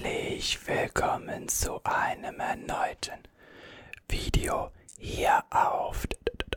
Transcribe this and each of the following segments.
Herzlich willkommen zu einem erneuten Video hier auf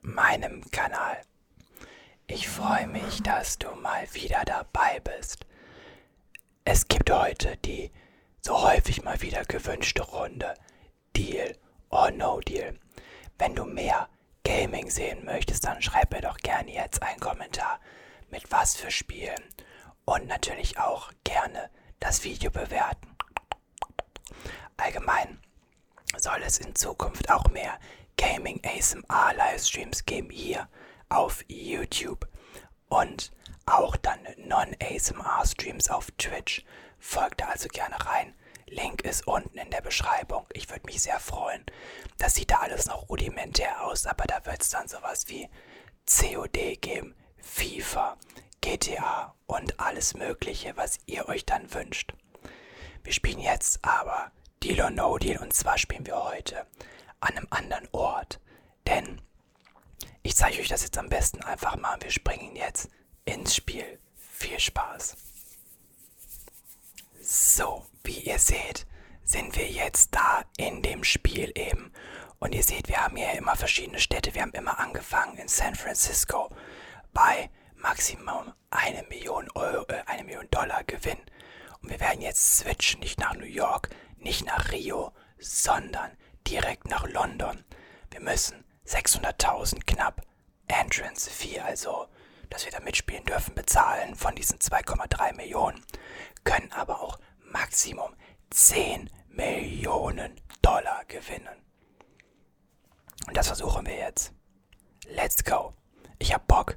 meinem Kanal. Ich freue mich, dass du mal wieder dabei bist. Es gibt heute die so häufig mal wieder gewünschte Runde Deal or No Deal. Wenn du mehr Gaming sehen möchtest, dann schreib mir doch gerne jetzt einen Kommentar mit was für Spielen und natürlich auch gerne das Video bewerten. Allgemein soll es in Zukunft auch mehr Gaming ASMR Livestreams geben hier auf YouTube und auch dann Non-ASMR Streams auf Twitch. Folgt da also gerne rein. Link ist unten in der Beschreibung. Ich würde mich sehr freuen. Das sieht da alles noch rudimentär aus, aber da wird es dann sowas wie COD geben, FIFA, GTA und alles Mögliche, was ihr euch dann wünscht. Wir spielen jetzt aber Deal or No Deal und zwar spielen wir heute an einem anderen Ort. Denn ich zeige euch das jetzt am besten einfach mal. Wir springen jetzt ins Spiel. Viel Spaß. So, wie ihr seht, sind wir jetzt da in dem Spiel eben. Und ihr seht, wir haben hier immer verschiedene Städte. Wir haben immer angefangen in San Francisco bei Maximum eine Million Euro, äh, eine Million Dollar Gewinn. Wir werden jetzt switchen, nicht nach New York, nicht nach Rio, sondern direkt nach London. Wir müssen 600.000 knapp Entrance Fee, also dass wir da mitspielen dürfen, bezahlen von diesen 2,3 Millionen, können aber auch Maximum 10 Millionen Dollar gewinnen. Und das versuchen wir jetzt. Let's go. Ich hab Bock.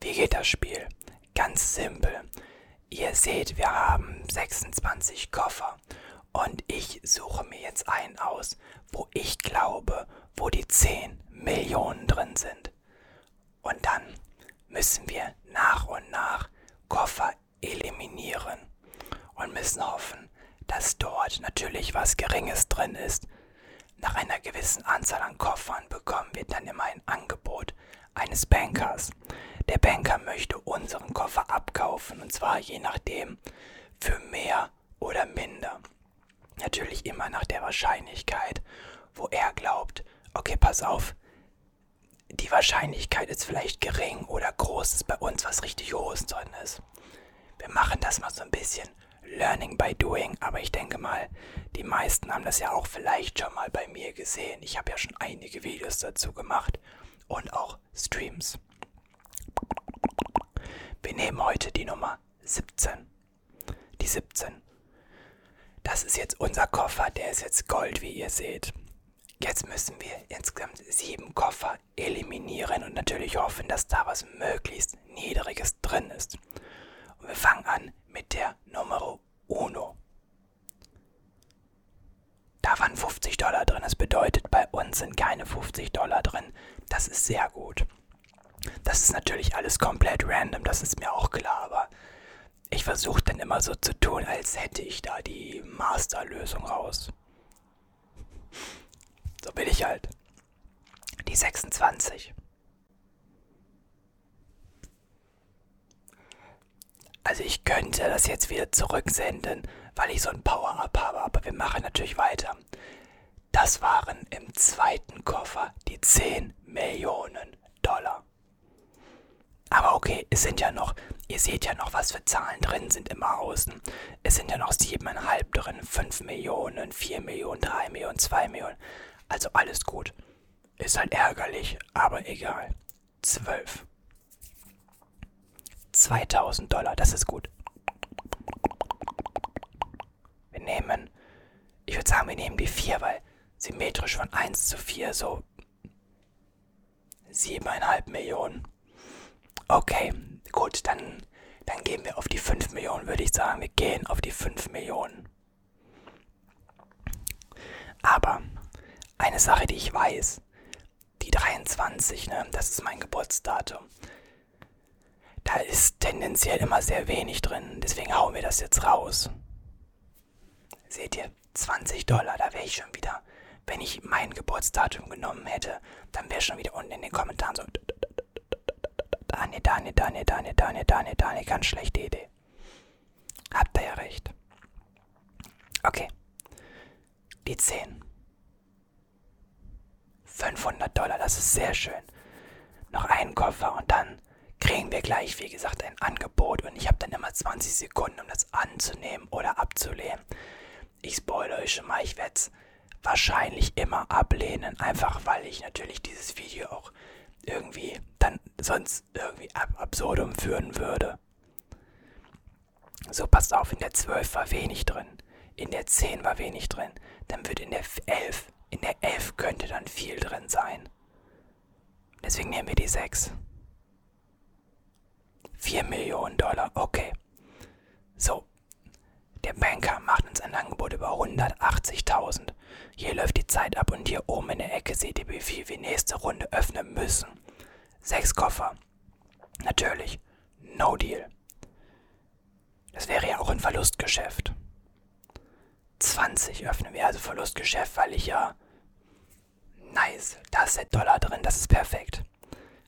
Wie geht das Spiel? Ganz simpel. Ihr seht, wir haben 26 Koffer und ich suche mir jetzt einen aus, wo ich glaube, wo die 10 Millionen drin sind. Und dann müssen wir nach und nach Koffer eliminieren und müssen hoffen, dass dort natürlich was Geringes drin ist. Nach einer gewissen Anzahl an Koffern bekommen wir dann immer ein Angebot eines Bankers. Der Banker möchte unseren Koffer abkaufen und zwar je nachdem für mehr oder minder. Natürlich immer nach der Wahrscheinlichkeit, wo er glaubt, okay, pass auf, die Wahrscheinlichkeit ist vielleicht gering oder groß, dass bei uns was richtig Hohes drin ist. Wir machen das mal so ein bisschen Learning by Doing, aber ich denke mal, die meisten haben das ja auch vielleicht schon mal bei mir gesehen. Ich habe ja schon einige Videos dazu gemacht und auch Streams. Wir nehmen heute die Nummer 17. Die 17. Das ist jetzt unser Koffer, der ist jetzt Gold, wie ihr seht. Jetzt müssen wir insgesamt sieben Koffer eliminieren und natürlich hoffen, dass da was möglichst Niedriges drin ist. Und wir fangen an mit der Nummer Uno. Da waren 50 Dollar drin. Das bedeutet, bei uns sind keine 50 Dollar drin. Das ist sehr gut. Das ist natürlich alles komplett random, das ist mir auch klar, aber ich versuche dann immer so zu tun, als hätte ich da die Masterlösung raus. So bin ich halt. Die 26. Also ich könnte das jetzt wieder zurücksenden, weil ich so ein Power-Up habe, aber wir machen natürlich weiter. Das waren im zweiten Koffer die 10 Millionen okay, es sind ja noch, ihr seht ja noch, was für Zahlen drin sind immer außen. Es sind ja noch 7,5 drin, 5 Millionen, 4 Millionen, 3 Millionen, 2 Millionen. Also alles gut. Ist halt ärgerlich, aber egal. 12. 2000 Dollar, das ist gut. Wir nehmen, ich würde sagen, wir nehmen die 4, weil symmetrisch von 1 zu 4 so 7,5 Millionen. Okay, gut, dann, dann gehen wir auf die 5 Millionen, würde ich sagen. Wir gehen auf die 5 Millionen. Aber eine Sache, die ich weiß, die 23, ne, das ist mein Geburtsdatum. Da ist tendenziell immer sehr wenig drin, deswegen hauen wir das jetzt raus. Seht ihr, 20 Dollar, da wäre ich schon wieder. Wenn ich mein Geburtsdatum genommen hätte, dann wäre schon wieder unten in den Kommentaren so Dani, Dani, Dani, Dani, Dani, Dani, Dani, ganz schlechte Idee. Habt ihr ja recht. Okay. Die 10. 500 Dollar, das ist sehr schön. Noch einen Koffer und dann kriegen wir gleich, wie gesagt, ein Angebot und ich habe dann immer 20 Sekunden, um das anzunehmen oder abzulehnen. Ich spoilere euch schon mal, ich werde es wahrscheinlich immer ablehnen, einfach weil ich natürlich dieses Video auch irgendwie dann sonst irgendwie ab absurdum führen würde. So, passt auf, in der 12 war wenig drin, in der 10 war wenig drin, dann wird in der 11, in der 11 könnte dann viel drin sein. Deswegen nehmen wir die 6. 4 Millionen Dollar, okay. So, der Banker macht uns ein Angebot über 180.000. Hier läuft die Zeit ab und hier oben in der Ecke seht ihr, wie viel wir nächste Runde öffnen müssen. Sechs Koffer. Natürlich. No Deal. Das wäre ja auch ein Verlustgeschäft. 20 öffnen wir also Verlustgeschäft, weil ich ja... Nice, da ist der Dollar drin, das ist perfekt.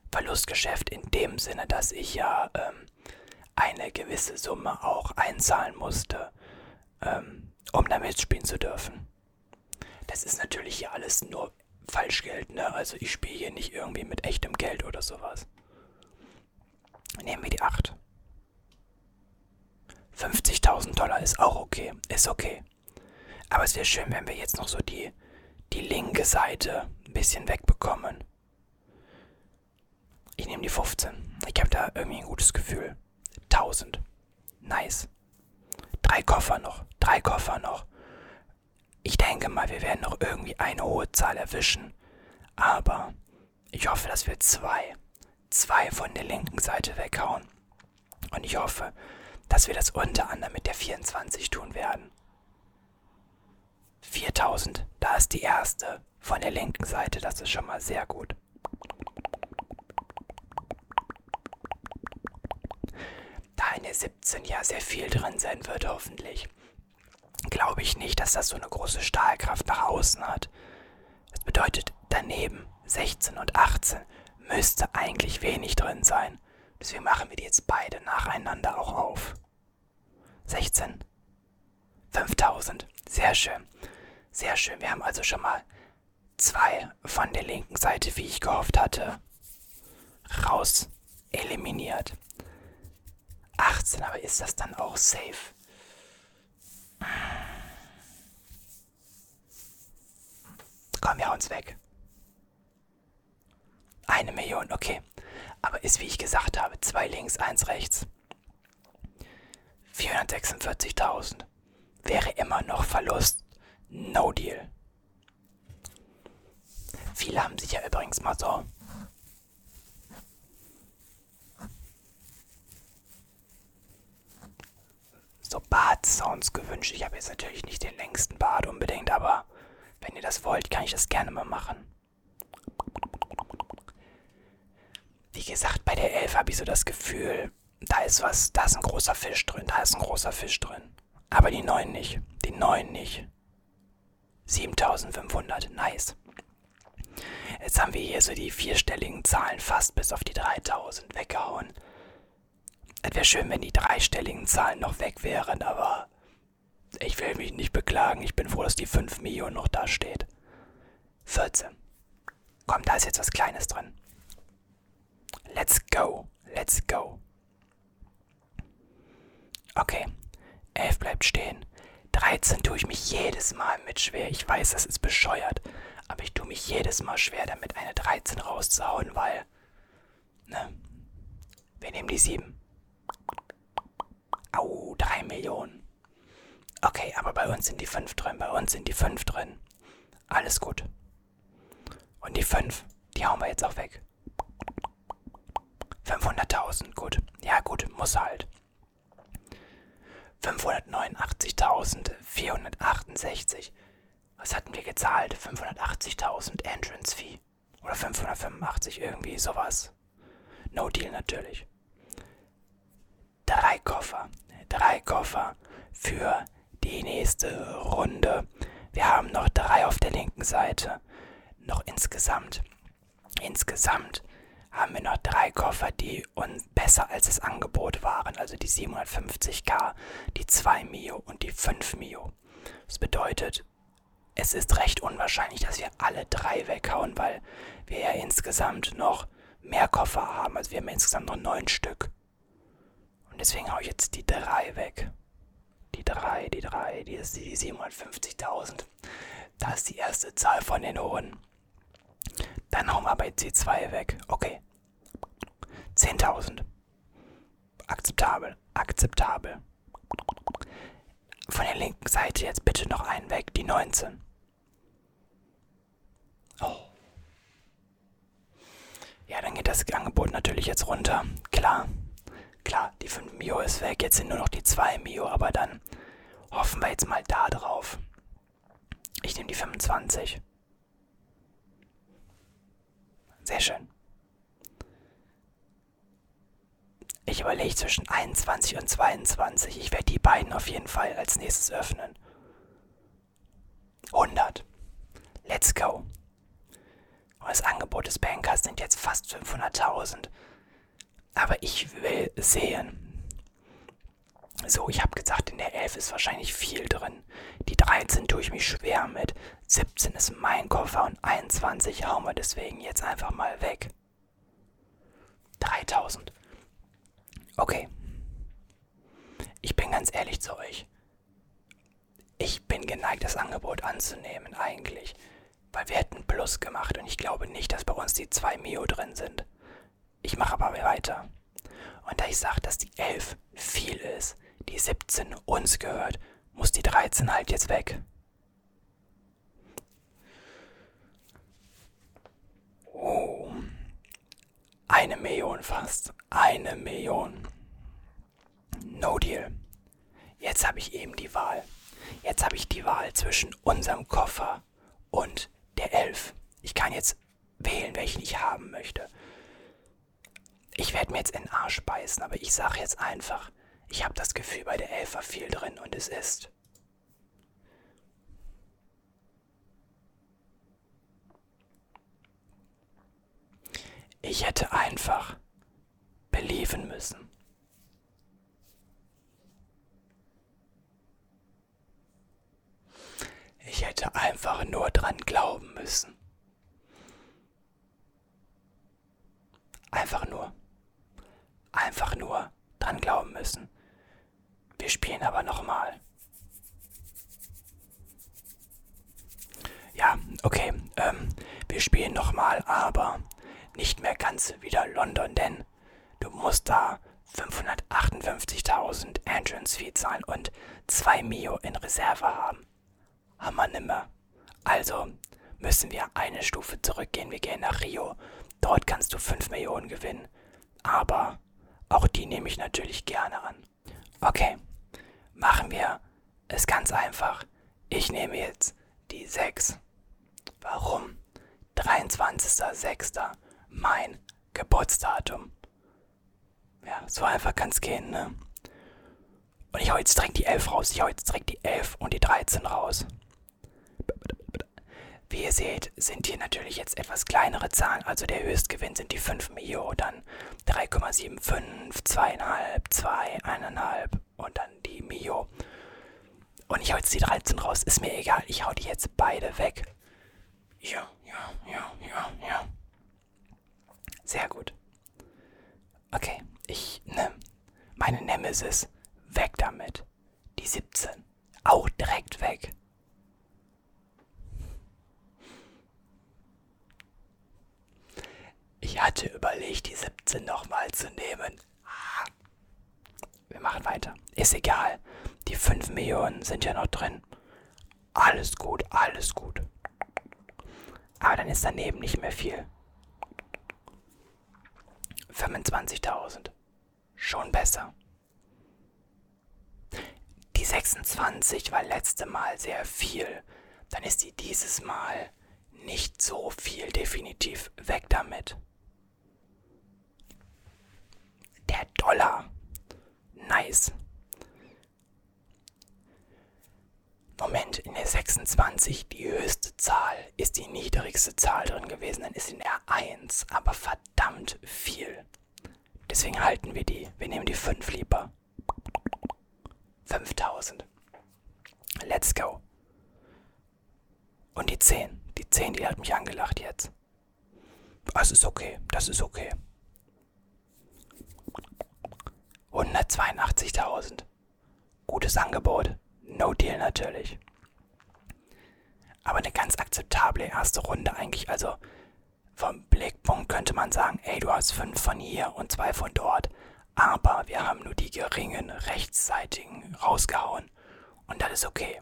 Verlustgeschäft in dem Sinne, dass ich ja ähm, eine gewisse Summe auch einzahlen musste, ähm, um da mitspielen zu dürfen. Das ist natürlich hier alles nur Falschgeld, ne? Also ich spiele hier nicht irgendwie mit echtem Geld oder sowas. Nehmen wir die 8. 50.000 Dollar ist auch okay, ist okay. Aber es wäre schön, wenn wir jetzt noch so die, die linke Seite ein bisschen wegbekommen. Ich nehme die 15. Ich habe da irgendwie ein gutes Gefühl. 1000. Nice. Drei Koffer noch. Drei Koffer noch. Ich denke mal, wir werden noch irgendwie eine hohe Zahl erwischen. Aber ich hoffe, dass wir zwei, zwei von der linken Seite weghauen. Und ich hoffe, dass wir das unter anderem mit der 24 tun werden. 4000, da ist die erste von der linken Seite, das ist schon mal sehr gut. Da in der 17 ja sehr viel drin sein wird, hoffentlich, glaube ich nicht, dass das so eine große Stahlkraft nach außen hat. Das bedeutet, daneben 16 und 18 müsste eigentlich wenig drin sein. Deswegen machen wir die jetzt beide nacheinander auch auf. 16. 5000. Sehr schön. Sehr schön. Wir haben also schon mal zwei von der linken Seite, wie ich gehofft hatte, raus eliminiert. 18, aber ist das dann auch safe? Komm, wir hauen's weg. Eine Million, okay. Aber ist, wie ich gesagt habe, zwei links, eins rechts. 446.000. Wäre immer noch Verlust. No deal. Viele haben sich ja übrigens mal so so Bart-Sounds gewünscht. Ich habe jetzt natürlich nicht den längsten Bart unbedingt, aber wenn ihr das wollt, kann ich das gerne mal machen. Wie gesagt, bei der 11 habe ich so das Gefühl, da ist was, da ist ein großer Fisch drin, da ist ein großer Fisch drin. Aber die 9 nicht, die 9 nicht. 7500, nice. Jetzt haben wir hier so die vierstelligen Zahlen fast bis auf die 3000 weggehauen. Es wäre schön, wenn die dreistelligen Zahlen noch weg wären, aber ich will mich nicht beklagen. Ich bin froh, dass die 5 Millionen noch da steht. 14. Komm, da ist jetzt was Kleines drin. Let's go. Let's go. Okay. 11 bleibt stehen. 13 tue ich mich jedes Mal mit schwer. Ich weiß, das ist bescheuert. Aber ich tue mich jedes Mal schwer, damit eine 13 rauszuhauen, weil. Ne? Wir nehmen die 7. Au, 3 Millionen. Okay, aber bei uns sind die 5 drin, bei uns sind die 5 drin. Alles gut. Und die 5, die hauen wir jetzt auch weg. 500.000, gut. Ja gut, muss halt. 589.468. Was hatten wir gezahlt? 580.000 Entrance Fee. Oder 585, irgendwie sowas. No Deal natürlich. Drei Koffer. Drei Koffer für nächste Runde. Wir haben noch drei auf der linken Seite. Noch insgesamt. Insgesamt haben wir noch drei Koffer, die uns besser als das Angebot waren. Also die 750k, die 2 Mio und die 5 Mio. Das bedeutet, es ist recht unwahrscheinlich, dass wir alle drei weghauen, weil wir ja insgesamt noch mehr Koffer haben. Also wir haben insgesamt noch neun Stück. Und deswegen haue ich jetzt die drei weg. Die drei, die drei, die ist die 750.000. Das ist die erste Zahl von den hohen. Dann hauen wir bei C2 weg. Okay. 10.000. Akzeptabel, akzeptabel. Von der linken Seite jetzt bitte noch einen weg, die 19. Oh. Ja, dann geht das Angebot natürlich jetzt runter. Klar. Klar, die 5 Mio ist weg. Jetzt sind nur noch die 2 Mio, aber dann hoffen wir jetzt mal da drauf. Ich nehme die 25. Sehr schön. Ich überlege zwischen 21 und 22. Ich werde die beiden auf jeden Fall als nächstes öffnen. 100. Let's go. Und das Angebot des Bankers sind jetzt fast 500.000. Aber ich will sehen. So, ich habe gesagt, in der 11 ist wahrscheinlich viel drin. Die 13 tue ich mich schwer mit. 17 ist mein Koffer und 21 hauen wir deswegen jetzt einfach mal weg. 3000. Okay. Ich bin ganz ehrlich zu euch. Ich bin geneigt, das Angebot anzunehmen, eigentlich. Weil wir hätten Plus gemacht und ich glaube nicht, dass bei uns die 2 Mio drin sind. Ich mache aber weiter. Und da ich sage, dass die 11 viel ist, die 17 uns gehört, muss die 13 halt jetzt weg. Oh. Eine Million fast. Eine Million. No deal. Jetzt habe ich eben die Wahl. Jetzt habe ich die Wahl zwischen unserem Koffer und der 11. Ich kann jetzt wählen, welchen ich haben möchte. Ich werde mir jetzt in den Arsch beißen, aber ich sage jetzt einfach, ich habe das Gefühl, bei der 11 war viel drin und es ist. Ich hätte einfach belieben müssen. Ich hätte einfach nur dran glauben müssen. Einfach nur. Einfach nur dran glauben müssen. Wir spielen aber nochmal. Ja, okay. Ähm, wir spielen nochmal, aber nicht mehr ganz wieder London, denn du musst da 558.000 Entrance Fee zahlen und 2 Mio in Reserve haben. Wir nimmer. Also müssen wir eine Stufe zurückgehen. Wir gehen nach Rio. Dort kannst du 5 Millionen gewinnen. Aber auch die nehme ich natürlich gerne an. Okay, machen wir es ganz einfach. Ich nehme jetzt die 6. Warum? 23.06. Mein Geburtsdatum. Ja, so einfach kann es gehen, ne? Und ich hau jetzt direkt die 11 raus. Ich hau jetzt direkt die 11 und die 13 raus. Wie ihr seht, sind hier natürlich jetzt etwas kleinere Zahlen. Also der Höchstgewinn sind die 5 Mio, dann 3,75, 2,5, 2, 1,5 und dann die Mio. Und ich hau jetzt die 13 raus. Ist mir egal. Ich hau die jetzt beide weg. Ja, ja, ja, ja, ja. Sehr gut. Okay, ich nehme meine Nemesis weg damit. Die 17. Auch direkt weg. Ich hatte überlegt, die 17 nochmal zu nehmen. Wir machen weiter. Ist egal. Die 5 Millionen sind ja noch drin. Alles gut, alles gut. Aber dann ist daneben nicht mehr viel. 25.000. Schon besser. Die 26 war letzte Mal sehr viel. Dann ist die dieses Mal nicht so viel. Definitiv weg damit. Der Dollar. Nice. Moment, in der 26 die höchste Zahl ist die niedrigste Zahl drin gewesen. Dann ist in der 1 aber verdammt viel. Deswegen halten wir die. Wir nehmen die 5 lieber. 5000. Let's go. Und die 10. Die 10, die hat mich angelacht jetzt. Das ist okay. Das ist okay. 182.000. Gutes Angebot. No Deal natürlich. Aber eine ganz akzeptable erste Runde eigentlich. Also vom Blickpunkt könnte man sagen, ey, du hast fünf von hier und zwei von dort. Aber wir haben nur die geringen rechtsseitigen rausgehauen. Und das ist okay.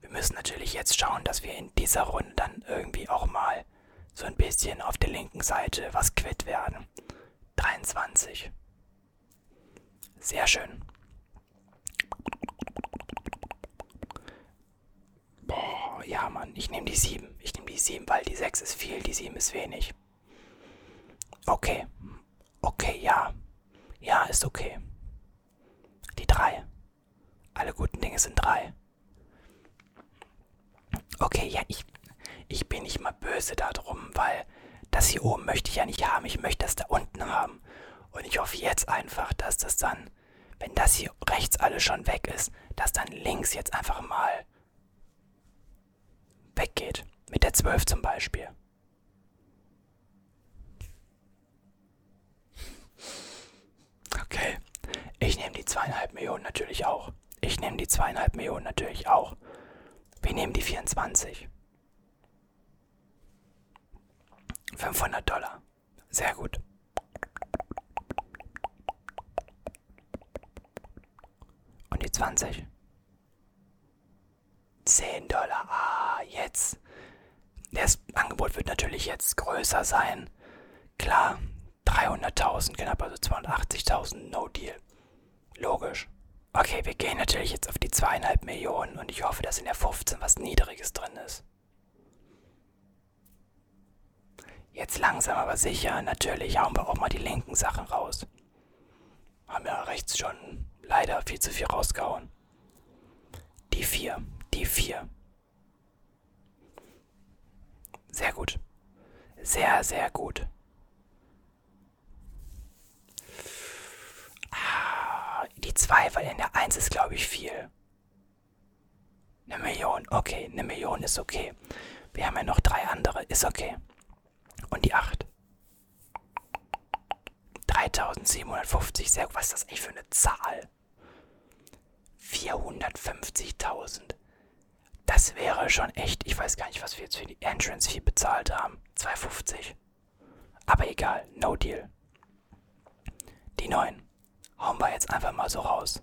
Wir müssen natürlich jetzt schauen, dass wir in dieser Runde dann irgendwie auch mal so ein bisschen auf der linken Seite was quitt werden. 23. Sehr schön. Boah, ja, Mann. Ich nehme die 7. Ich nehme die 7, weil die 6 ist viel, die 7 ist wenig. Okay. Okay, ja. Ja, ist okay. Die 3. Alle guten Dinge sind 3. Okay, ja, ich, ich bin nicht mal böse darum, weil das hier oben möchte ich ja nicht haben. Ich möchte das da unten haben. Und ich hoffe jetzt einfach, dass das dann, wenn das hier rechts alles schon weg ist, dass dann links jetzt einfach mal weggeht. Mit der 12 zum Beispiel. Okay. Ich nehme die zweieinhalb Millionen natürlich auch. Ich nehme die zweieinhalb Millionen natürlich auch. Wir nehmen die 24. 500 Dollar. Sehr gut. Und die 20. 10 Dollar. Ah, jetzt. Das Angebot wird natürlich jetzt größer sein. Klar, 300.000, knapp also 280.000, no deal. Logisch. Okay, wir gehen natürlich jetzt auf die zweieinhalb Millionen und ich hoffe, dass in der 15 was Niedriges drin ist. Jetzt langsam aber sicher, natürlich hauen wir auch mal die linken Sachen raus. Haben ja rechts schon leider viel zu viel rausgehauen. Die 4, die 4. Sehr gut. Sehr, sehr gut. Ah, die 2, weil in der 1 ist, glaube ich, viel. Eine Million, okay, eine Million ist okay. Wir haben ja noch drei andere, ist okay. Und die 8. 3750, sehr. Was ist das eigentlich für eine Zahl? 450.000. Das wäre schon echt. Ich weiß gar nicht, was wir jetzt für die Entrance Fee bezahlt haben. 250. Aber egal, no deal. Die 9. Hauen wir jetzt einfach mal so raus.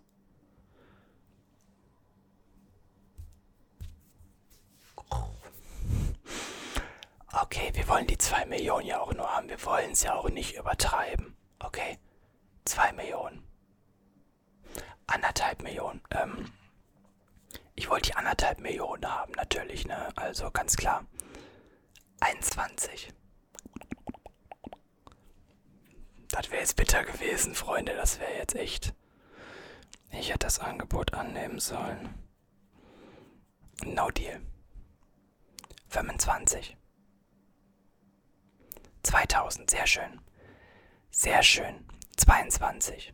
Okay, wir wollen die 2 Millionen ja auch nur haben. Wir wollen es ja auch nicht übertreiben. Okay? 2 Millionen. Anderthalb Millionen. Ähm, ich wollte die anderthalb Millionen haben, natürlich, ne? Also ganz klar. 21. Das wäre jetzt bitter gewesen, Freunde. Das wäre jetzt echt. Ich hätte das Angebot annehmen sollen. No deal. 25. 2000, sehr schön. Sehr schön. 22.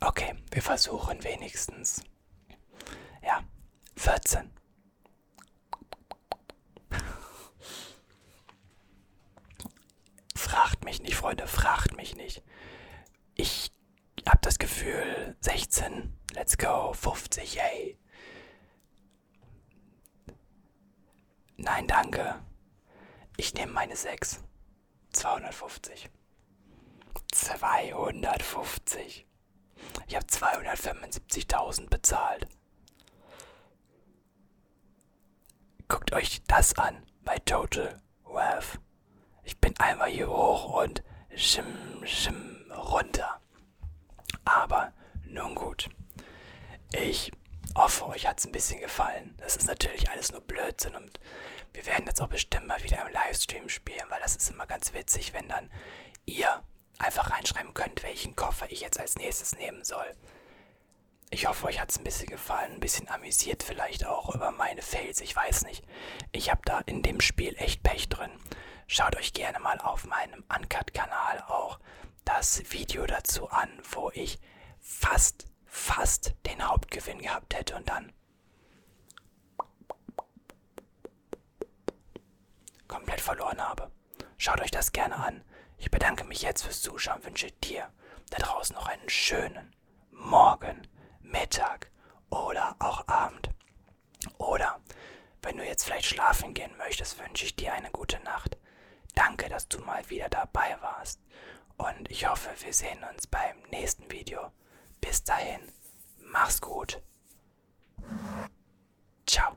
Okay, wir versuchen wenigstens. Ja, 14. Fragt mich nicht, Freunde, fragt mich nicht. Ich hab das Gefühl, 16, let's go, 50, yay. Nein, danke. Ich nehme meine 6. 250. 250. Ich habe 275.000 bezahlt. Guckt euch das an bei Total Wealth. Ich bin einmal hier hoch und schim, schim runter. Aber nun gut. Ich hoffe, euch hat es ein bisschen gefallen. Das ist natürlich alles nur Blödsinn und wir werden jetzt auch bestimmt mal wieder im Livestream spielen, weil das ist immer ganz witzig, wenn dann ihr einfach reinschreiben könnt, welchen Koffer ich jetzt als nächstes nehmen soll. Ich hoffe, euch hat es ein bisschen gefallen, ein bisschen amüsiert vielleicht auch über meine Fails, ich weiß nicht. Ich habe da in dem Spiel echt Pech drin. Schaut euch gerne mal auf meinem Uncut-Kanal auch das Video dazu an, wo ich fast, fast den Hauptgewinn gehabt hätte und dann komplett verloren habe. Schaut euch das gerne an. Ich bedanke mich jetzt fürs Zuschauen, wünsche dir da draußen noch einen schönen Morgen, Mittag oder auch Abend. Oder wenn du jetzt vielleicht schlafen gehen möchtest, wünsche ich dir eine gute Nacht. Danke, dass du mal wieder dabei warst. Und ich hoffe, wir sehen uns beim nächsten Video. Bis dahin, mach's gut. Ciao.